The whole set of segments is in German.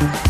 Thank you.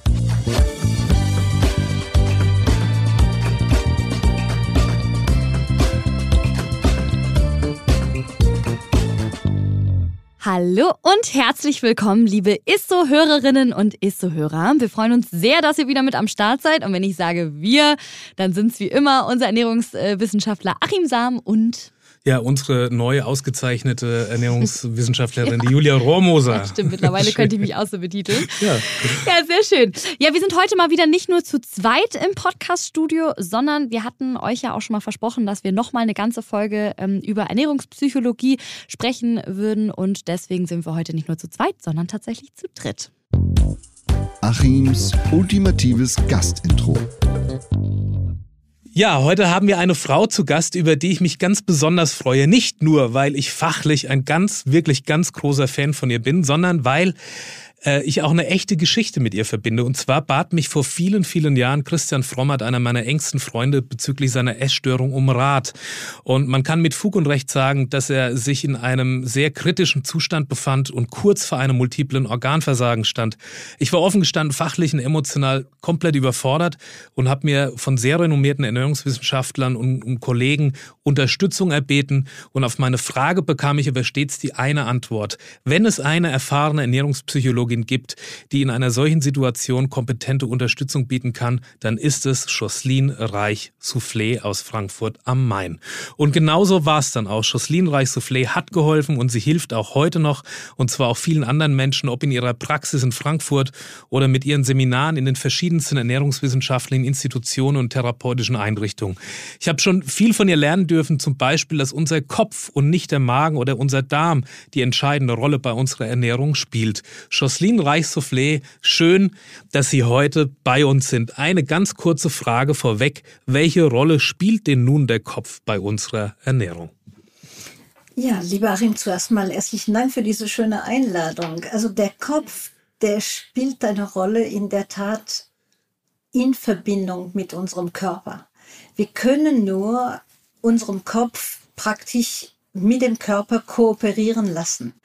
Hallo und herzlich willkommen, liebe Isso-Hörerinnen und Isso-Hörer. Wir freuen uns sehr, dass ihr wieder mit am Start seid. Und wenn ich sage wir, dann sind es wie immer unser Ernährungswissenschaftler Achim Sam und ja, unsere neu ausgezeichnete Ernährungswissenschaftlerin, die Julia Rohrmoser. Ja, stimmt, mittlerweile könnte ich mich auch so betiteln. Ja. ja, sehr schön. Ja, wir sind heute mal wieder nicht nur zu zweit im Podcast-Studio, sondern wir hatten euch ja auch schon mal versprochen, dass wir nochmal eine ganze Folge ähm, über Ernährungspsychologie sprechen würden. Und deswegen sind wir heute nicht nur zu zweit, sondern tatsächlich zu dritt. Achims ultimatives Gastintro. Ja, heute haben wir eine Frau zu Gast, über die ich mich ganz besonders freue. Nicht nur, weil ich fachlich ein ganz, wirklich ganz großer Fan von ihr bin, sondern weil äh, ich auch eine echte Geschichte mit ihr verbinde. Und zwar bat mich vor vielen, vielen Jahren Christian Frommert, einer meiner engsten Freunde, bezüglich seiner Essstörung um Rat. Und man kann mit Fug und Recht sagen, dass er sich in einem sehr kritischen Zustand befand und kurz vor einem multiplen Organversagen stand. Ich war offen gestanden, fachlich und emotional komplett überfordert und habe mir von sehr renommierten Ernährungswissenschaftlern und, und Kollegen Unterstützung erbeten. Und auf meine Frage bekam ich aber stets die eine Antwort. Wenn es eine erfahrene Ernährungspsychologin Psychologin gibt, die in einer solchen Situation kompetente Unterstützung bieten kann, dann ist es Jocelyn Reich Soufflé aus Frankfurt am Main. Und genauso war es dann auch. Jocelyn Reich Soufflé hat geholfen und sie hilft auch heute noch und zwar auch vielen anderen Menschen, ob in ihrer Praxis in Frankfurt oder mit ihren Seminaren in den verschiedensten ernährungswissenschaftlichen Institutionen und therapeutischen Einrichtungen. Ich habe schon viel von ihr lernen dürfen, zum Beispiel, dass unser Kopf und nicht der Magen oder unser Darm die entscheidende Rolle bei unserer Ernährung spielt. Jocelyn Jocelyn Reichsoufflé, schön, dass Sie heute bei uns sind. Eine ganz kurze Frage vorweg. Welche Rolle spielt denn nun der Kopf bei unserer Ernährung? Ja, lieber Achim, zuerst mal herzlichen Dank für diese schöne Einladung. Also der Kopf, der spielt eine Rolle in der Tat in Verbindung mit unserem Körper. Wir können nur unserem Kopf praktisch mit dem Körper kooperieren lassen.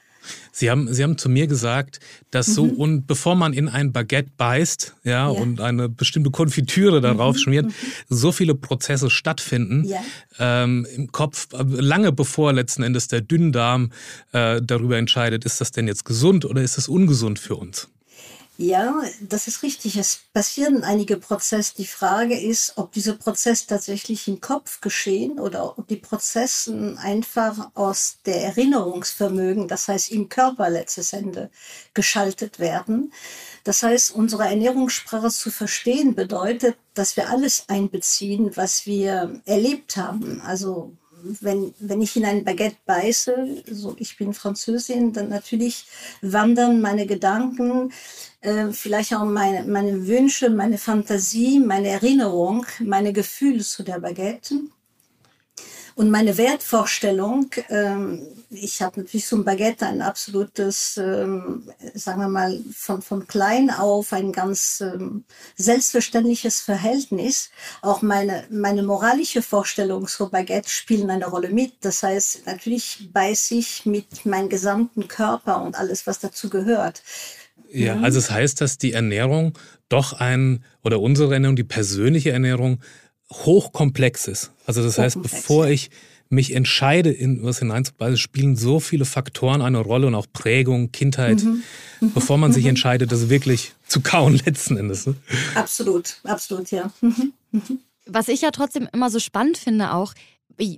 Sie haben, Sie haben zu mir gesagt, dass mhm. so und bevor man in ein Baguette beißt, ja, ja. und eine bestimmte Konfitüre darauf mhm. schmiert, mhm. so viele Prozesse stattfinden ja. ähm, im Kopf, lange bevor letzten Endes der Dünndarm äh, darüber entscheidet, ist das denn jetzt gesund oder ist es ungesund für uns? Ja, das ist richtig. Es passieren einige Prozesse. Die Frage ist, ob diese Prozesse tatsächlich im Kopf geschehen oder ob die Prozesse einfach aus der Erinnerungsvermögen, das heißt im Körper letztes Ende, geschaltet werden. Das heißt, unsere Ernährungssprache zu verstehen bedeutet, dass wir alles einbeziehen, was wir erlebt haben. Also wenn, wenn ich in ein Baguette beiße, so ich bin Französin, dann natürlich wandern meine Gedanken, äh, vielleicht auch meine, meine Wünsche, meine Fantasie, meine Erinnerung, meine Gefühle zu der Baguette. Und meine Wertvorstellung, ähm, ich habe natürlich zum Baguette ein absolutes, ähm, sagen wir mal, von, von klein auf ein ganz ähm, selbstverständliches Verhältnis. Auch meine, meine moralische Vorstellung zu Baguette spielen eine Rolle mit. Das heißt, natürlich beiß ich mit meinem gesamten Körper und alles, was dazu gehört. Ja, mhm. also es heißt, dass die Ernährung doch ein, oder unsere Ernährung, die persönliche Ernährung, hochkomplex ist. Also das heißt, bevor ich mich entscheide, in was hineinzubeißen, spielen so viele Faktoren eine Rolle und auch Prägung, Kindheit, mhm. Mhm. bevor man sich mhm. entscheidet, das wirklich zu kauen letzten Endes. Ne? Absolut, absolut, ja. Mhm. Mhm. was ich ja trotzdem immer so spannend finde, auch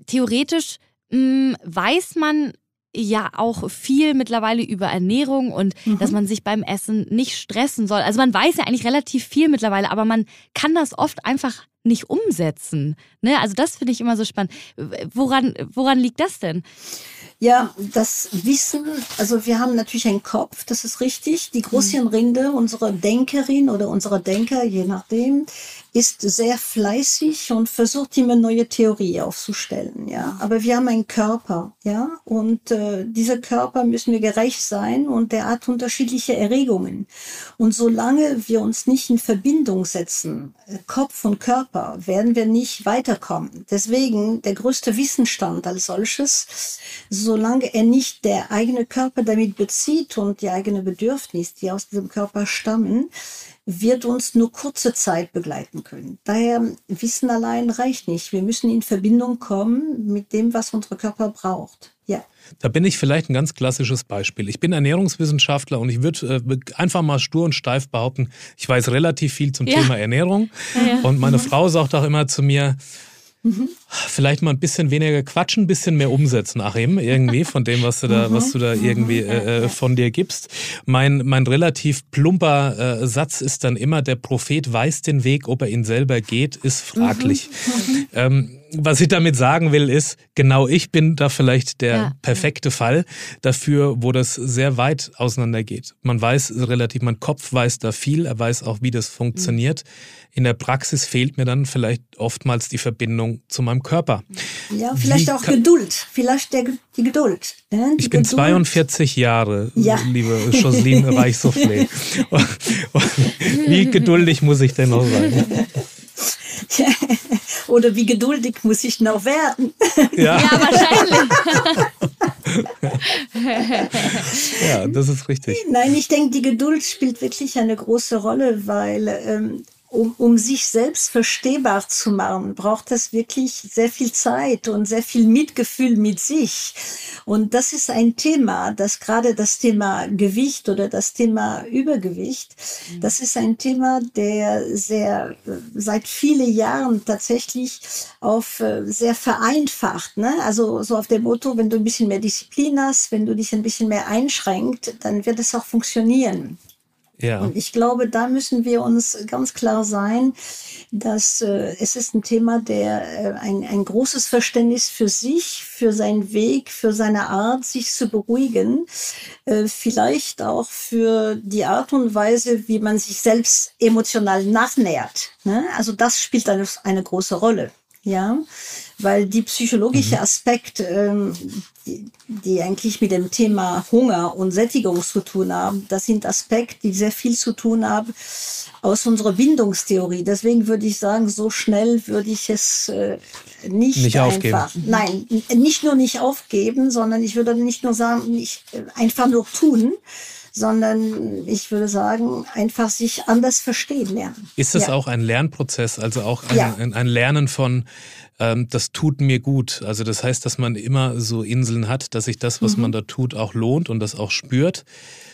theoretisch mh, hm, weiß man ja auch viel mittlerweile über Ernährung und mhm. dass man sich beim Essen nicht stressen soll. Also man weiß ja eigentlich relativ viel mittlerweile, aber man kann das oft einfach nicht umsetzen. Ne? Also das finde ich immer so spannend. Woran, woran liegt das denn? Ja, das Wissen, also wir haben natürlich einen Kopf, das ist richtig. Die Großhirnrinde, unsere Denkerin oder unsere Denker, je nachdem, ist sehr fleißig und versucht immer neue Theorie aufzustellen, ja. Aber wir haben einen Körper, ja, und äh, dieser Körper müssen wir gerecht sein und der hat unterschiedliche Erregungen. Und solange wir uns nicht in Verbindung setzen, äh, Kopf und Körper, werden wir nicht weiterkommen. Deswegen der größte Wissensstand als solches, solange er nicht der eigene Körper damit bezieht und die eigene Bedürfnisse, die aus diesem Körper stammen, wird uns nur kurze Zeit begleiten können. Daher Wissen allein reicht nicht. Wir müssen in Verbindung kommen mit dem, was unser Körper braucht. Ja. Da bin ich vielleicht ein ganz klassisches Beispiel. Ich bin Ernährungswissenschaftler und ich würde äh, einfach mal stur und steif behaupten, ich weiß relativ viel zum ja. Thema Ernährung. Ja, ja. Und meine mhm. Frau sagt auch immer zu mir, Mhm. Vielleicht mal ein bisschen weniger quatschen, ein bisschen mehr umsetzen, Achim, irgendwie von dem, was du da, mhm. was du da irgendwie äh, äh, von dir gibst. Mein, mein relativ plumper äh, Satz ist dann immer, der Prophet weiß den Weg, ob er ihn selber geht, ist fraglich. Mhm. Ähm, was ich damit sagen will, ist, genau ich bin da vielleicht der ja. perfekte Fall dafür, wo das sehr weit auseinandergeht. Man weiß relativ, mein Kopf weiß da viel, er weiß auch, wie das funktioniert. In der Praxis fehlt mir dann vielleicht oftmals die Verbindung zu meinem Körper. Ja, vielleicht wie auch Geduld, vielleicht der, die Geduld. Ne? Die ich bin Geduld. 42 Jahre, ja. liebe Joseline Reichsoufflé. wie geduldig muss ich denn noch sein? Oder wie geduldig muss ich noch werden? Ja, ja wahrscheinlich. ja, das ist richtig. Nein, ich denke, die Geduld spielt wirklich eine große Rolle, weil ähm, um, um sich selbst verstehbar zu machen, braucht es wirklich sehr viel Zeit und sehr viel Mitgefühl mit sich. Und das ist ein Thema, das gerade das Thema Gewicht oder das Thema Übergewicht, mhm. das ist ein Thema, der sehr seit vielen Jahren tatsächlich auf äh, sehr vereinfacht, ne? Also so auf dem Motto, wenn du ein bisschen mehr Disziplin hast, wenn du dich ein bisschen mehr einschränkt, dann wird es auch funktionieren. Ja. Und ich glaube, da müssen wir uns ganz klar sein, dass äh, es ist ein Thema, der äh, ein, ein großes Verständnis für sich, für seinen Weg, für seine Art, sich zu beruhigen, äh, vielleicht auch für die Art und Weise, wie man sich selbst emotional nachnähert. Ne? Also das spielt eine, eine große Rolle. Ja, weil die psychologische mhm. Aspekt, ähm, die, die eigentlich mit dem Thema Hunger und Sättigung zu tun haben, das sind Aspekte, die sehr viel zu tun haben aus unserer Bindungstheorie. Deswegen würde ich sagen, so schnell würde ich es äh, nicht, nicht einfach. Aufgeben. Nein, nicht nur nicht aufgeben, sondern ich würde nicht nur sagen, nicht äh, einfach nur tun, sondern ich würde sagen, einfach sich anders verstehen lernen. Ist das ja. auch ein Lernprozess, also auch ein, ja. ein, Lernen von ähm, das tut mir gut. Also das heißt, dass man immer so Inseln hat, dass sich das, was mhm. man da tut, auch lohnt und das auch spürt.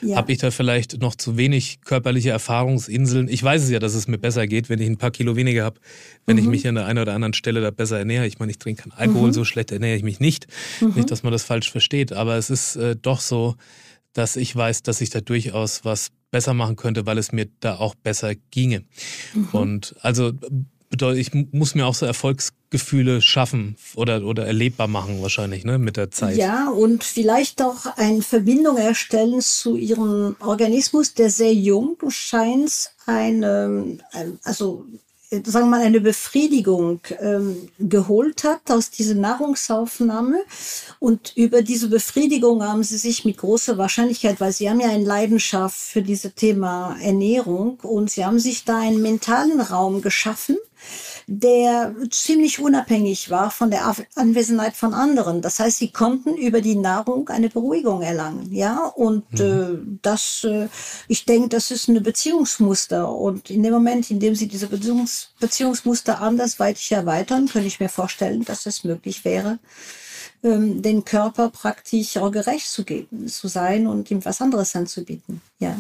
Ja. Habe ich da vielleicht noch zu wenig körperliche Erfahrungsinseln? Ich weiß es ja, dass es mir besser geht, wenn ich ein paar Kilo weniger habe, wenn mhm. ich mich an der einen oder anderen Stelle da besser ernähre. Ich meine, ich trinke keinen Alkohol, mhm. so schlecht ernähre ich mich nicht. Mhm. Nicht, dass man das falsch versteht, aber es ist äh, doch so, dass ich weiß, dass ich da durchaus was besser machen könnte, weil es mir da auch besser ginge. Mhm. Und also bedeutet, ich muss mir auch so Erfolgsgefühle schaffen oder, oder erlebbar machen wahrscheinlich, ne, mit der Zeit. Ja, und vielleicht auch eine Verbindung erstellen zu ihrem Organismus, der sehr jung scheint, eine, also sagen wir mal, eine Befriedigung ähm, geholt hat aus dieser Nahrungsaufnahme. Und über diese Befriedigung haben sie sich mit großer Wahrscheinlichkeit, weil sie haben ja eine Leidenschaft für dieses Thema Ernährung und sie haben sich da einen mentalen Raum geschaffen, der ziemlich unabhängig war von der Anwesenheit von anderen. Das heißt, sie konnten über die Nahrung eine Beruhigung erlangen, ja. Und mhm. äh, das, äh, ich denke, das ist eine Beziehungsmuster. Und in dem Moment, in dem sie diese Beziehungs Beziehungsmuster andersweitig erweitern, könnte ich mir vorstellen, dass es möglich wäre, ähm, den Körper praktisch auch gerecht zu geben, zu sein und ihm was anderes anzubieten, ja.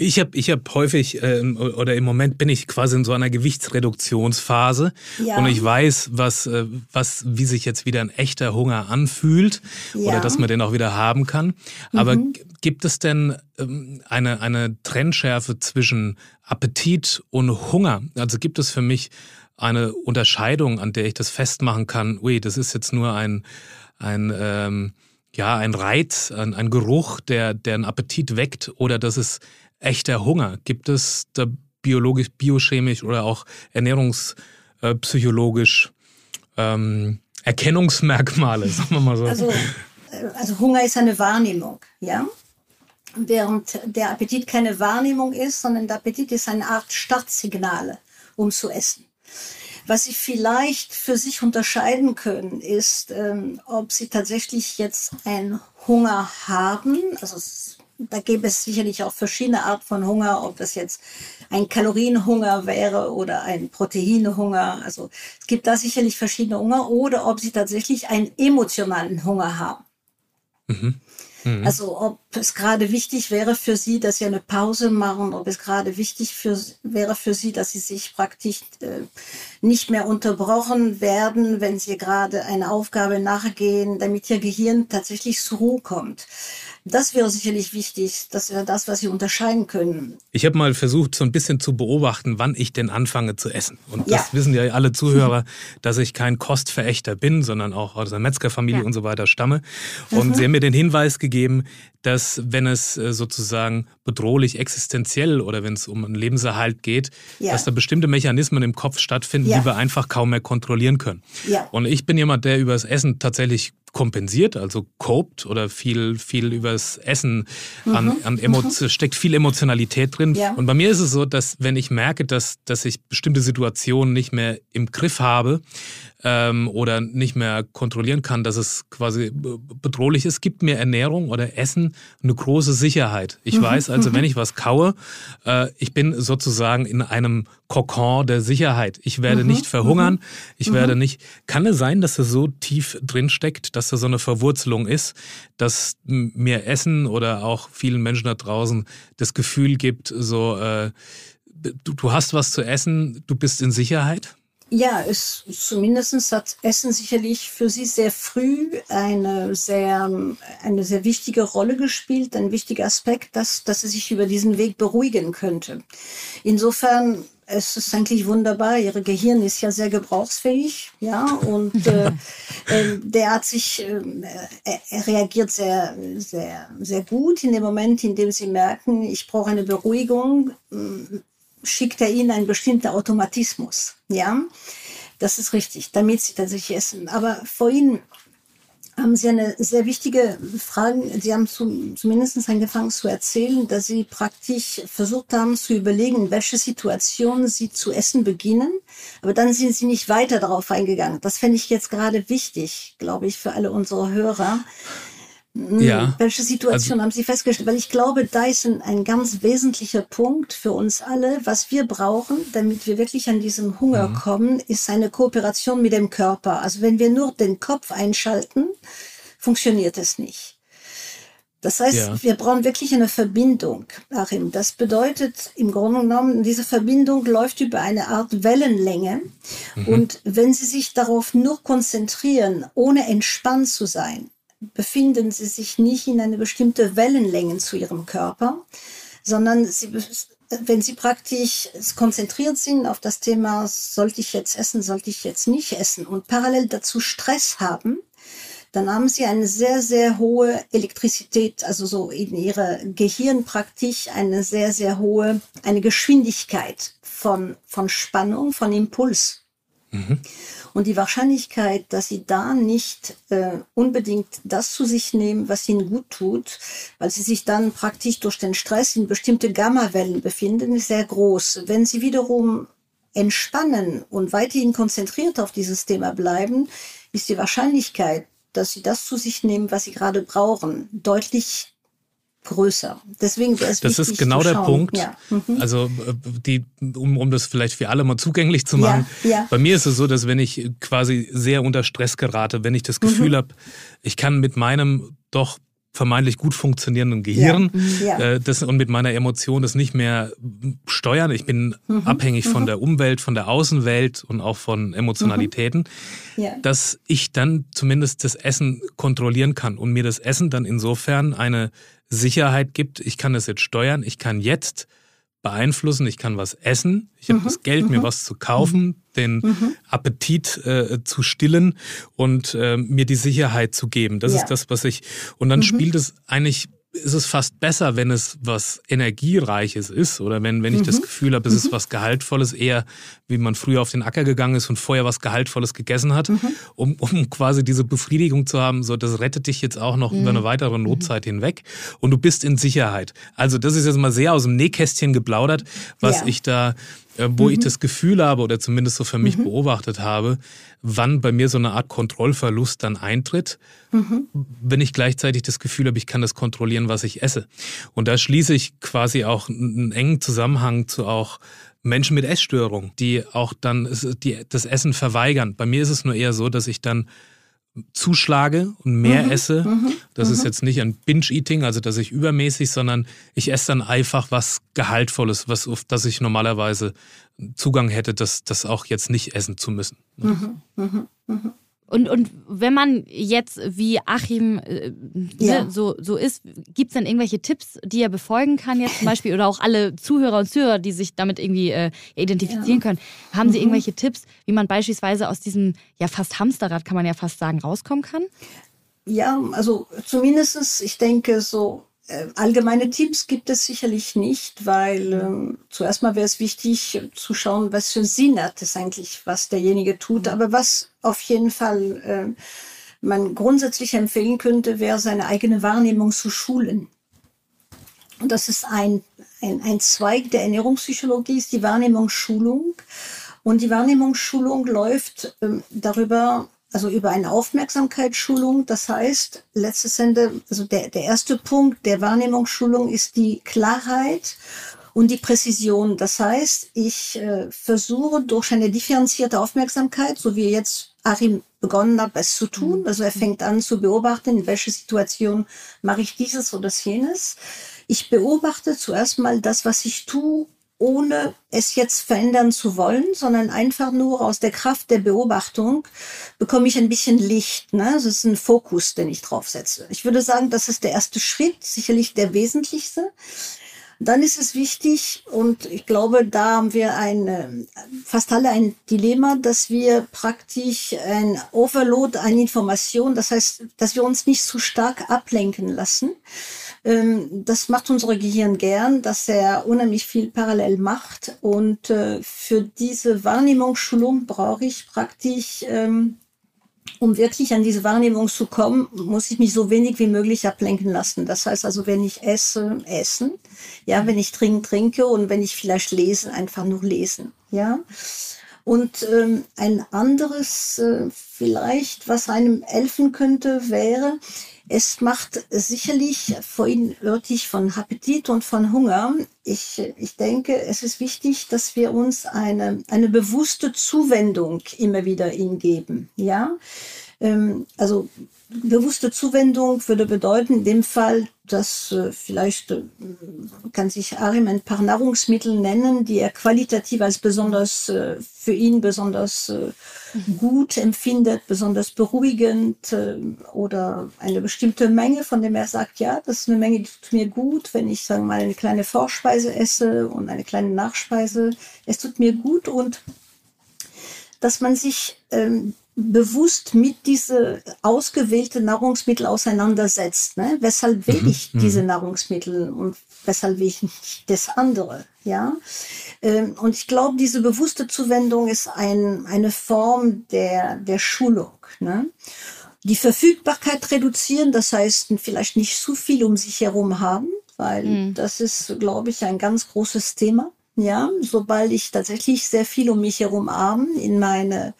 Ich habe ich hab häufig äh, oder im Moment bin ich quasi in so einer Gewichtsreduktionsphase ja. und ich weiß, was, äh, was, wie sich jetzt wieder ein echter Hunger anfühlt ja. oder dass man den auch wieder haben kann. Aber mhm. gibt es denn ähm, eine, eine Trennschärfe zwischen Appetit und Hunger? Also gibt es für mich eine Unterscheidung, an der ich das festmachen kann, ui, das ist jetzt nur ein, ein ähm, ja, ein Reiz, ein, ein Geruch, der, der einen Appetit weckt oder das ist echter Hunger? Gibt es da biologisch, biochemisch oder auch ernährungspsychologisch ähm, Erkennungsmerkmale, sagen wir mal so? Also, äh, also Hunger ist eine Wahrnehmung, ja? Während der Appetit keine Wahrnehmung ist, sondern der Appetit ist eine Art Startsignale, um zu essen. Was Sie vielleicht für sich unterscheiden können, ist, ähm, ob Sie tatsächlich jetzt einen Hunger haben. Also da gäbe es sicherlich auch verschiedene Arten von Hunger, ob das jetzt ein Kalorienhunger wäre oder ein Proteinhunger. Also es gibt da sicherlich verschiedene Hunger oder ob Sie tatsächlich einen emotionalen Hunger haben. Mhm. Mhm. Also ob es gerade wichtig wäre für Sie, dass Sie eine Pause machen, ob es gerade wichtig für, wäre für Sie, dass Sie sich praktisch äh, nicht mehr unterbrochen werden, wenn Sie gerade eine Aufgabe nachgehen, damit Ihr Gehirn tatsächlich zur Ruhe kommt. Das wäre sicherlich wichtig. Das wäre das, was Sie unterscheiden können. Ich habe mal versucht, so ein bisschen zu beobachten, wann ich denn anfange zu essen. Und das ja. wissen ja alle Zuhörer, dass ich kein Kostverächter bin, sondern auch aus einer Metzgerfamilie ja. und so weiter stamme. Und mhm. Sie haben mir den Hinweis gegeben, dass wenn es äh, sozusagen bedrohlich existenziell oder wenn es um einen Lebenserhalt geht, ja. dass da bestimmte Mechanismen im Kopf stattfinden, ja. die wir einfach kaum mehr kontrollieren können. Ja. Und ich bin jemand, der über das Essen tatsächlich kompensiert, also copt oder viel, viel übers Essen an, mhm. an Emo mhm. steckt viel Emotionalität drin. Ja. Und bei mir ist es so, dass wenn ich merke, dass, dass ich bestimmte Situationen nicht mehr im Griff habe, ähm, oder nicht mehr kontrollieren kann, dass es quasi bedrohlich ist, gibt mir Ernährung oder Essen eine große Sicherheit. Ich mhm. weiß also, wenn ich was kaue, äh, ich bin sozusagen in einem Kokon der Sicherheit. Ich werde mhm. nicht verhungern. Mhm. Ich werde mhm. nicht. Kann es sein, dass es so tief drin steckt, dass da so eine Verwurzelung ist, dass mir Essen oder auch vielen Menschen da draußen das Gefühl gibt, so äh, du, du hast was zu essen, du bist in Sicherheit? Ja, es zumindest hat Essen sicherlich für Sie sehr früh eine sehr, eine sehr wichtige Rolle gespielt, ein wichtiger Aspekt, dass, dass Sie sich über diesen Weg beruhigen könnte. Insofern es ist eigentlich wunderbar. Ihre Gehirn ist ja sehr gebrauchsfähig, ja, und äh, äh, der hat sich, äh, er reagiert sehr, sehr, sehr gut in dem Moment, in dem Sie merken, ich brauche eine Beruhigung schickt er ihnen einen bestimmten Automatismus. Ja, das ist richtig, damit sie tatsächlich essen. Aber vorhin haben Sie eine sehr wichtige Frage. Sie haben zum, zumindest angefangen zu erzählen, dass Sie praktisch versucht haben zu überlegen, in welche Situation Sie zu essen beginnen. Aber dann sind Sie nicht weiter darauf eingegangen. Das fände ich jetzt gerade wichtig, glaube ich, für alle unsere Hörer. Hm, ja. Welche Situation also, haben Sie festgestellt? Weil ich glaube, da ist ein, ein, ganz wesentlicher Punkt für uns alle. Was wir brauchen, damit wir wirklich an diesen Hunger mhm. kommen, ist eine Kooperation mit dem Körper. Also wenn wir nur den Kopf einschalten, funktioniert es nicht. Das heißt, ja. wir brauchen wirklich eine Verbindung, Achim. Das bedeutet im Grunde genommen, diese Verbindung läuft über eine Art Wellenlänge. Mhm. Und wenn Sie sich darauf nur konzentrieren, ohne entspannt zu sein, befinden sie sich nicht in eine bestimmte Wellenlänge zu ihrem Körper, sondern sie, wenn sie praktisch konzentriert sind auf das Thema, sollte ich jetzt essen, sollte ich jetzt nicht essen und parallel dazu Stress haben, dann haben sie eine sehr, sehr hohe Elektrizität, also so in ihre Gehirn praktisch eine sehr, sehr hohe, eine Geschwindigkeit von, von Spannung, von Impuls. Mhm. Und die Wahrscheinlichkeit, dass sie da nicht äh, unbedingt das zu sich nehmen, was ihnen gut tut, weil sie sich dann praktisch durch den Stress in bestimmte Gammawellen befinden, ist sehr groß. Wenn sie wiederum entspannen und weiterhin konzentriert auf dieses Thema bleiben, ist die Wahrscheinlichkeit, dass sie das zu sich nehmen, was sie gerade brauchen, deutlich größer. Deswegen wäre es Das ist genau der Punkt. Ja. Mhm. Also äh, die, um, um das vielleicht für alle mal zugänglich zu machen. Ja, ja. Bei mir ist es so, dass wenn ich quasi sehr unter Stress gerate, wenn ich das Gefühl mhm. habe, ich kann mit meinem doch vermeintlich gut funktionierenden Gehirn Ja. Äh, das, und mit meiner Emotion das nicht mehr steuern. Ich bin abhängig von der Umwelt, von der Außenwelt und auch von Emotionalitäten, Ja. dass ich dann zumindest das Essen kontrollieren kann und mir das Essen dann insofern eine Sicherheit gibt. Ich kann das jetzt steuern, ich kann jetzt beeinflussen, ich kann was essen, ich habe das Geld, mir was zu kaufen, den Appetit äh, zu stillen und äh, mir die Sicherheit zu geben. Das Ja. ist das, was ich. Und dann spielt es eigentlich, ist es fast besser, wenn es was Energiereiches ist oder wenn, wenn ich das Gefühl habe, es ist was Gehaltvolles, eher wie man früher auf den Acker gegangen ist und vorher was Gehaltvolles gegessen hat, um, um quasi diese Befriedigung zu haben, so das rettet dich jetzt auch noch über eine weitere Notzeit hinweg und du bist in Sicherheit. Also das ist jetzt mal sehr aus dem Nähkästchen geplaudert, was Ja. ich da äh, wo ich das Gefühl habe oder zumindest so für mich beobachtet habe, wann bei mir so eine Art Kontrollverlust dann eintritt, wenn ich gleichzeitig das Gefühl habe, ich kann das kontrollieren, was ich esse. Und da schließe ich quasi auch einen engen Zusammenhang zu auch Menschen mit Essstörung, die auch dann das Essen verweigern. Bei mir ist es nur eher so, dass ich dann zuschlage und mehr esse. Das ist jetzt nicht ein Binge-Eating, also dass ich übermäßig, sondern ich esse dann einfach was Gehaltvolles, was auf das ich normalerweise Zugang hätte, das, das auch jetzt nicht essen zu müssen. Und, und wenn man jetzt wie Achim äh, Ja. ne, so, so ist, gibt es dann irgendwelche Tipps, die er befolgen kann jetzt zum Beispiel oder auch alle Zuhörer und Zuhörer, die sich damit irgendwie äh, identifizieren können, haben sie irgendwelche Tipps, wie man beispielsweise aus diesem ja fast Hamsterrad, kann man ja fast sagen, rauskommen kann? Ja, also zumindestens, ich denke, so allgemeine Tipps gibt es sicherlich nicht, weil ähm, zuerst mal wäre es wichtig äh, zu schauen, was für Sinn hat es eigentlich, was derjenige tut. Aber was auf jeden Fall äh, man grundsätzlich empfehlen könnte, wäre seine eigene Wahrnehmung zu schulen. Und das ist ein, ein, ein Zweig der Ernährungspsychologie, ist die Wahrnehmungsschulung. Und die Wahrnehmungsschulung läuft ähm, darüber, also über eine Aufmerksamkeitsschulung. Das heißt, letztes Ende, also der, der erste Punkt der Wahrnehmungsschulung ist die Klarheit und die Präzision. Das heißt, ich äh, versuche durch eine differenzierte Aufmerksamkeit, so wie jetzt Achim begonnen hat, es zu tun. Also er fängt an zu beobachten, in welcher Situation mache ich dieses oder jenes. Ich beobachte zuerst mal das, was ich tue, ohne es jetzt verändern zu wollen, sondern einfach nur aus der Kraft der Beobachtung bekomme ich ein bisschen Licht. Ne? Das ist ein Fokus, den ich draufsetze. Ich würde sagen, das ist der erste Schritt, sicherlich der wesentlichste. Dann ist es wichtig, und ich glaube, da haben wir ein, äh, fast alle ein Dilemma, dass wir praktisch ein Overload an Informationen, das heißt, dass wir uns nicht zu stark ablenken lassen. Ähm, Das macht unser Gehirn gern, dass er unheimlich viel parallel macht. Und äh, für diese Wahrnehmungsschulung brauche ich praktisch ähm, um wirklich an diese Wahrnehmung zu kommen, muss ich mich so wenig wie möglich ablenken lassen. Das heißt also, wenn ich esse, essen. Ja, wenn ich trinke, trinke und wenn ich vielleicht lese, einfach nur lesen. Ja. Und ähm, ein anderes äh, vielleicht, was einem helfen könnte, wäre, es macht sicherlich, vorhin hörte von Appetit und von Hunger. Ich, ich denke, es ist wichtig, dass wir uns eine, eine bewusste Zuwendung immer wieder hingeben. Ja, ähm, also bewusste Zuwendung würde bedeuten, in dem Fall, dass äh, vielleicht äh, kann sich Arim ein paar Nahrungsmittel nennen, die er qualitativ als besonders äh, für ihn besonders äh, gut empfindet, besonders beruhigend äh, oder eine bestimmte Menge, von dem er sagt, ja, das ist eine Menge, die tut mir gut, wenn ich sagen wir mal eine kleine Vorspeise esse und eine kleine Nachspeise, es tut mir gut und dass man sich ähm, bewusst mit diese ausgewählte Nahrungsmittel auseinandersetzt. Ne? Weshalb will ich diese Nahrungsmittel und weshalb will ich nicht das andere? Ja. Ähm, und ich glaube, diese bewusste Zuwendung ist ein, eine Form der, der Schulung. Ne? Die Verfügbarkeit reduzieren, das heißt vielleicht nicht zu viel um sich herum haben, weil das ist, glaube ich, ein ganz großes Thema. Ja, sobald ich tatsächlich sehr viel um mich herum habe, in meine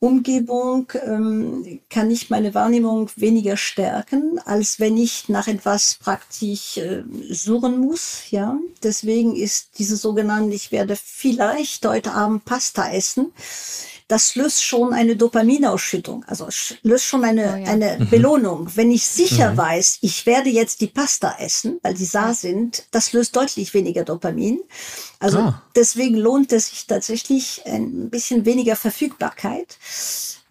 Umgebung ähm, kann ich meine Wahrnehmung weniger stärken, als wenn ich nach etwas praktisch äh, suchen muss. Ja, deswegen ist diese sogenannte, ich werde vielleicht heute Abend Pasta essen, das löst schon eine Dopaminausschüttung, also löst schon eine, oh ja. eine mhm. Belohnung. Wenn ich sicher mhm. weiß, ich werde jetzt die Pasta essen, weil die saar sind, das löst deutlich weniger Dopamin. Also ah. deswegen lohnt es sich tatsächlich ein bisschen weniger Verfügbarkeit.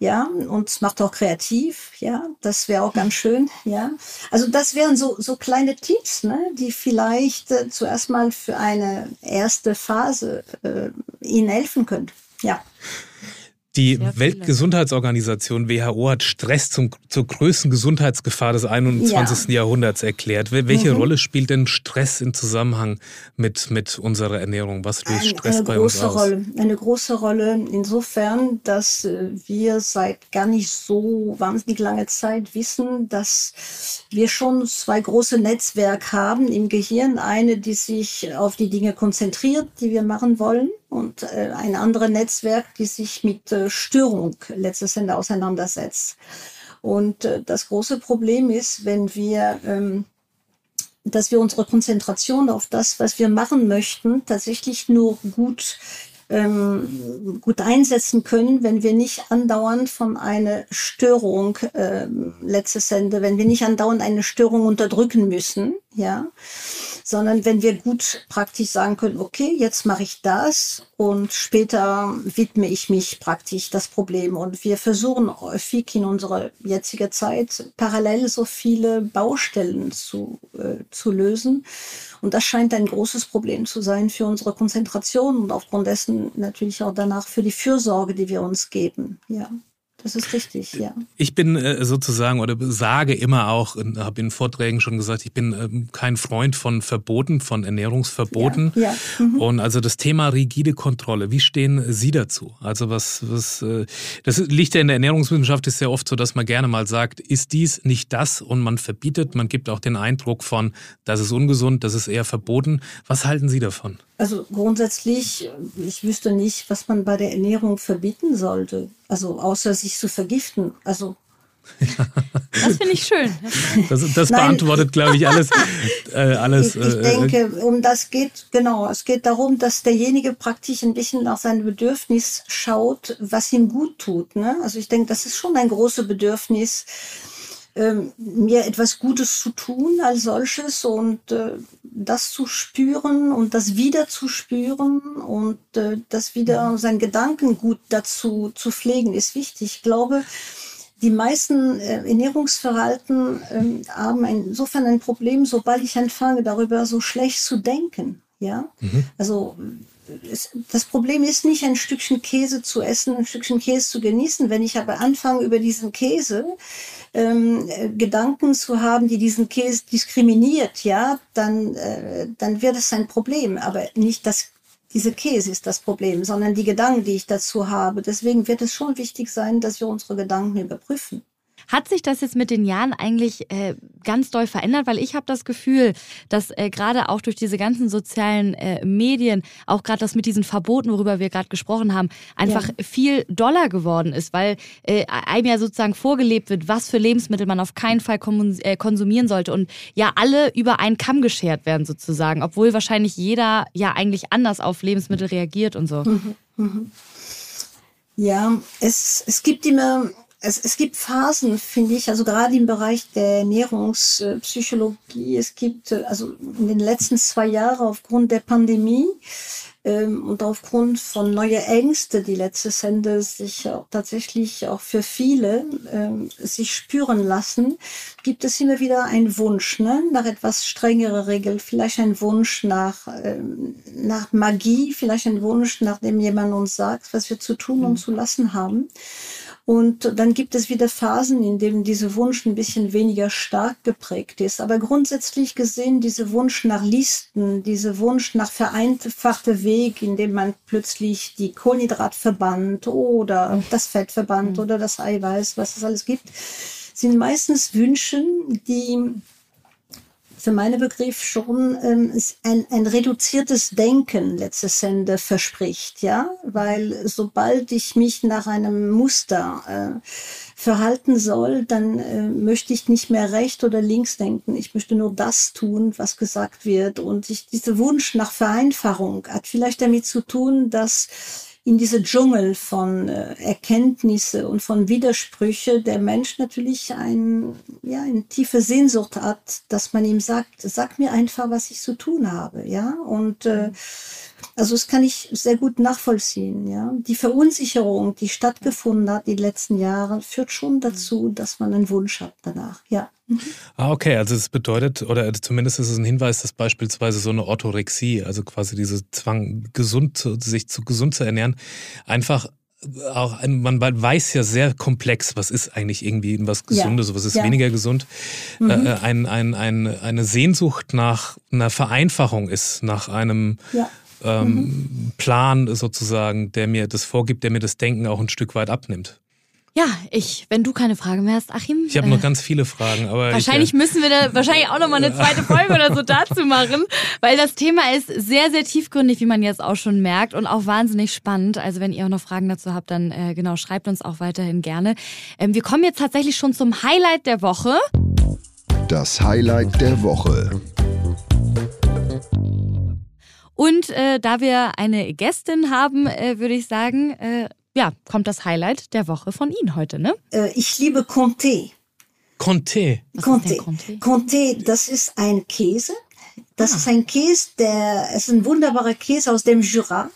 Ja, und es macht auch kreativ, ja, das wäre auch ganz schön, ja. Also das wären so, so kleine Tipps, ne, die vielleicht äh, zuerst mal für eine erste Phase äh, Ihnen helfen können. Ja. Die Weltgesundheitsorganisation WHO hat Stress zum, zur größten Gesundheitsgefahr des 21. Ja. Jahrhunderts erklärt. Welche mhm. Rolle spielt denn Stress im Zusammenhang mit, mit unserer Ernährung? Was löst eine, Stress eine bei uns aus? Rolle, eine große Rolle insofern, dass wir seit gar nicht so wahnsinnig langer Zeit wissen, dass wir schon zwei große Netzwerke haben im Gehirn. Eine, die sich auf die Dinge konzentriert, die wir machen wollen und äh, ein anderes Netzwerk, die sich mit äh, Störung Ende auseinandersetzt. Und äh, das große Problem ist, wenn wir, ähm, dass wir unsere Konzentration auf das, was wir machen möchten, tatsächlich nur gut ähm, gut einsetzen können, wenn wir nicht andauernd von einer Störung ähm, letztes Ende, wenn wir nicht andauernd eine Störung unterdrücken müssen, ja, sondern wenn wir gut praktisch sagen können, okay, jetzt mache ich das und später widme ich mich praktisch das Problem. Und wir versuchen häufig in unserer jetzigen Zeit parallel so viele Baustellen zu, äh, zu lösen. Und das scheint ein großes Problem zu sein für unsere Konzentration und aufgrund dessen natürlich auch danach für die Fürsorge, die wir uns geben. Ja. Das ist richtig, ja. Ich bin äh, sozusagen oder sage immer auch, habe in Vorträgen schon gesagt, ich bin ähm, kein Freund von Verboten, von Ernährungsverboten. Ja, ja. Mhm. Und also das Thema rigide Kontrolle, wie stehen Sie dazu? Also was, was äh, das liegt ja in der Ernährungswissenschaft ist ja oft so, dass man gerne mal sagt, ist dies nicht das und man verbietet, man gibt auch den Eindruck von, das ist ungesund, das ist eher verboten. Was halten Sie davon? Also grundsätzlich, ich wüsste nicht, was man bei der Ernährung verbieten sollte. Also außer sich zu vergiften. Also Das finde ich schön. Das, das beantwortet, glaube ich, alles. Äh, alles ich, ich äh, denke, um das geht, genau, es geht darum, dass derjenige praktisch ein bisschen nach seinem Bedürfnis schaut, was ihm gut tut. Ne? Also ich denke, das ist schon ein großes Bedürfnis, ähm, mir etwas Gutes zu tun als solches und äh, das zu spüren und das wieder zu spüren und äh, das wieder sein Gedankengut dazu zu pflegen, ist wichtig. Ich glaube, die meisten äh, Ernährungsverhalten äh, haben insofern ein Problem, sobald ich anfange, darüber so schlecht zu denken. Ja, mhm. also das Problem ist nicht, ein Stückchen Käse zu essen, ein Stückchen Käse zu genießen. Wenn ich aber anfange, über diesen Käse ähm, Gedanken zu haben, die diesen Käse diskriminiert, ja, dann, äh, dann wird es ein Problem. Aber nicht das, diese Käse ist das Problem, sondern die Gedanken, die ich dazu habe. Deswegen wird es schon wichtig sein, dass wir unsere Gedanken überprüfen. Hat sich das jetzt mit den Jahren eigentlich äh, ganz doll verändert? Weil ich habe das Gefühl, dass äh, gerade auch durch diese ganzen sozialen äh, Medien, auch gerade das mit diesen Verboten, worüber wir gerade gesprochen haben, einfach ja. viel doller geworden ist, weil äh, einem ja sozusagen vorgelebt wird, was für Lebensmittel man auf keinen Fall äh, konsumieren sollte und ja alle über einen Kamm geschert werden sozusagen, obwohl wahrscheinlich jeder ja eigentlich anders auf Lebensmittel reagiert und so. Mhm. Mhm. Ja, es, es gibt immer es, es gibt Phasen, finde ich, also gerade im Bereich der Ernährungspsychologie. Es gibt äh, also in den letzten zwei Jahren aufgrund der Pandemie ähm, und aufgrund von neue Ängste, die letztes Endes sich auch tatsächlich auch für viele ähm, sich spüren lassen, gibt es immer wieder einen Wunsch ne, nach etwas strengere Regeln, vielleicht ein Wunsch nach, ähm, nach Magie, vielleicht ein Wunsch, nachdem jemand uns sagt, was wir zu tun und mhm. zu lassen haben. Und dann gibt es wieder Phasen, in denen dieser Wunsch ein bisschen weniger stark geprägt ist. Aber grundsätzlich gesehen, dieser Wunsch nach Listen, dieser Wunsch nach vereinfachter Weg, in dem man plötzlich die Kohlenhydrat verbannt oder das Fett verbannt mhm. oder das Eiweiß, was es alles gibt, sind meistens Wünsche, die für meine Begriff schon ähm, ein, ein reduziertes Denken letztes Ende verspricht, ja, weil sobald ich mich nach einem Muster äh, verhalten soll, dann äh, möchte ich nicht mehr rechts oder links denken. Ich möchte nur das tun, was gesagt wird. Und ich, dieser Wunsch nach Vereinfachung hat vielleicht damit zu tun, dass in diese Dschungel von äh, Erkenntnisse und von Widersprüche der Mensch natürlich ein, ja, eine tiefe Sehnsucht hat, dass man ihm sagt, sag mir einfach, was ich zu tun habe, ja. Und äh, also das kann ich sehr gut nachvollziehen, ja. Die Verunsicherung, die stattgefunden hat die letzten Jahre, führt schon dazu, dass man einen Wunsch hat danach, ja. Ah, okay, also es bedeutet, oder zumindest ist es ein Hinweis, dass beispielsweise so eine Orthorexie, also quasi diese Zwang, gesund zu, sich zu gesund zu ernähren, einfach auch ein, man weiß ja sehr komplex, was ist eigentlich irgendwie was Gesundes, ja. was ist ja. weniger gesund. Mhm. Äh, ein, ein, ein, eine Sehnsucht nach einer Vereinfachung ist, nach einem ja. Ähm, mhm. Plan sozusagen, der mir das vorgibt, der mir das Denken auch ein Stück weit abnimmt. Ja, ich, wenn du keine Frage mehr hast, Achim. Ich habe äh, noch ganz viele Fragen, aber. Wahrscheinlich ich, äh, müssen wir da wahrscheinlich auch nochmal eine zweite Folge oder so dazu machen, weil das Thema ist sehr, sehr tiefgründig, wie man jetzt auch schon merkt und auch wahnsinnig spannend. Also wenn ihr auch noch Fragen dazu habt, dann äh, genau, schreibt uns auch weiterhin gerne. Ähm, wir kommen jetzt tatsächlich schon zum Highlight der Woche. Das Highlight der Woche. Und äh, da wir eine Gästin haben, äh, würde ich sagen, äh, ja, kommt das Highlight der Woche von Ihnen heute, ne? Äh, ich liebe Comté. Comté. Comté. Comté? Comté, das ist ein Käse. Das ah. ist ein Käse, der ist ein wunderbarer Käse aus dem Jura.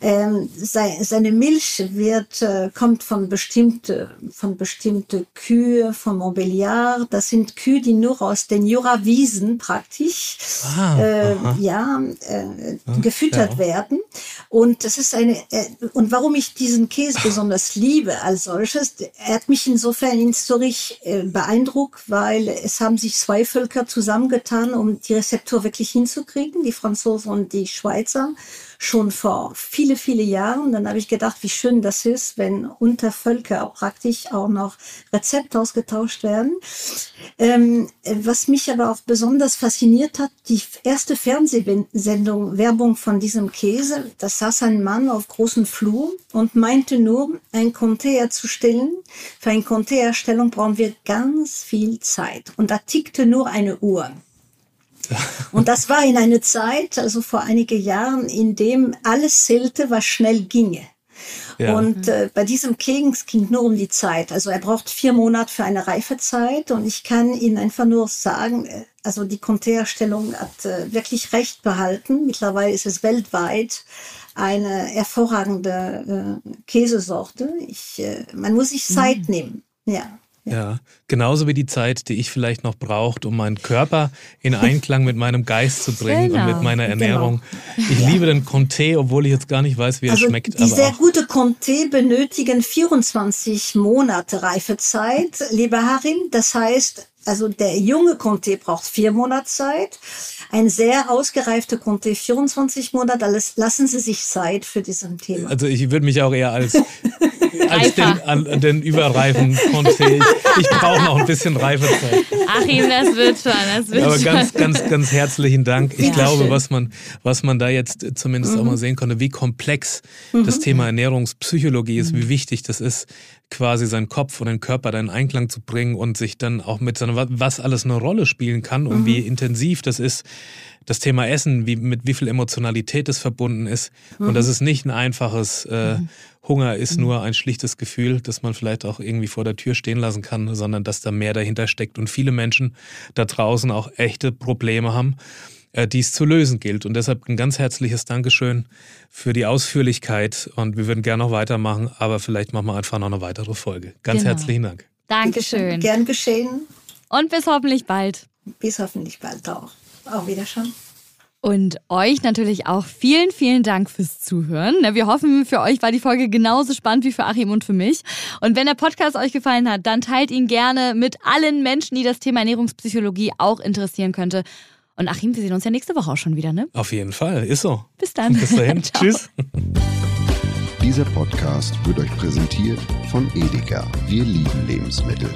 Ähm, seine Milch wird, äh, kommt von bestimmte, von bestimmte Kühe, von Montbéliard. Das sind Kühe, die nur aus den Jurawiesen praktisch, ah, äh, ja, äh, gefüttert ja. werden. Und das ist eine, äh, und warum ich diesen Käse besonders liebe als solches, er hat mich insofern historisch äh, beeindruckt, weil es haben sich zwei Völker zusammengetan, um die Rezeptur wirklich hinzukriegen, die Franzosen und die Schweizer schon vor viele, viele Jahren. Dann habe ich gedacht, wie schön das ist, wenn unter Völker auch praktisch auch noch Rezepte ausgetauscht werden. Ähm, was mich aber auch besonders fasziniert hat, die erste Fernsehsendung, Werbung von diesem Käse, da saß ein Mann auf großen Flur und meinte nur, ein Comté herzustellen. Für eine Comté-Erstellung brauchen wir ganz viel Zeit. Und da tickte nur eine Uhr. Und das war in einer Zeit, also vor einigen Jahren, in dem alles zählte, was schnell ginge. Ja. Und äh, bei diesem King, es ging nur um die Zeit. Also er braucht vier Monate für eine Reifezeit und ich kann Ihnen einfach nur sagen, äh, also die Comté-Erstellung hat äh, wirklich recht behalten. Mittlerweile ist es weltweit eine hervorragende äh, Käsesorte. Ich, äh, man muss sich Zeit mhm. nehmen. Ja. Ja, genauso wie die Zeit, die ich vielleicht noch braucht, um meinen Körper in Einklang mit meinem Geist zu bringen genau. und mit meiner genau. Ernährung. Genau. Ich ja. liebe den Comté, obwohl ich jetzt gar nicht weiß, wie also er schmeckt. Die sehr gute Comté benötigen 24 Monate Reifezeit, lieber Harim. Das heißt, also der junge Comté braucht vier Monate Zeit. Ein sehr ausgereifter Comté 24 Monate. Alles lassen Sie sich Zeit für diesen Thema. Also ich würde mich auch eher als, als den, an, den überreifen Comté. Ich, ich brauche noch ein bisschen Reifezeit. Achim, das wird schon. Das wird Aber ganz, schon. ganz, ganz herzlichen Dank. Ich ja, glaube, was man, was man da jetzt zumindest mhm. auch mal sehen konnte, wie komplex mhm. das Thema Ernährungspsychologie ist, mhm. wie wichtig das ist, quasi seinen Kopf und den Körper da in Einklang zu bringen und sich dann auch mit seiner, was alles eine Rolle spielen kann und mhm. wie intensiv das ist, das Thema Essen, wie, mit wie viel Emotionalität es verbunden ist. Mhm. Und das ist nicht ein einfaches äh, mhm. Hunger ist mhm. nur ein schlichtes Gefühl, das man vielleicht auch irgendwie vor der Tür stehen lassen kann, sondern dass da mehr dahinter steckt und viele Menschen da draußen auch echte Probleme haben die es zu lösen gilt. Und deshalb ein ganz herzliches Dankeschön für die Ausführlichkeit. Und wir würden gerne noch weitermachen, aber vielleicht machen wir einfach noch eine weitere Folge. Ganz genau. herzlichen Dank. Dankeschön. Gern geschehen. Und bis hoffentlich bald. Bis hoffentlich bald auch. Auch wieder schon. Und euch natürlich auch vielen, vielen Dank fürs Zuhören. Wir hoffen, für euch war die Folge genauso spannend wie für Achim und für mich. Und wenn der Podcast euch gefallen hat, dann teilt ihn gerne mit allen Menschen, die das Thema Ernährungspsychologie auch interessieren könnte. Und Achim, wir sehen uns ja nächste Woche auch schon wieder, ne? Auf jeden Fall, ist so. Bis dann. Bis dahin. Tschüss. Dieser Podcast wird euch präsentiert von Edeka. Wir lieben Lebensmittel.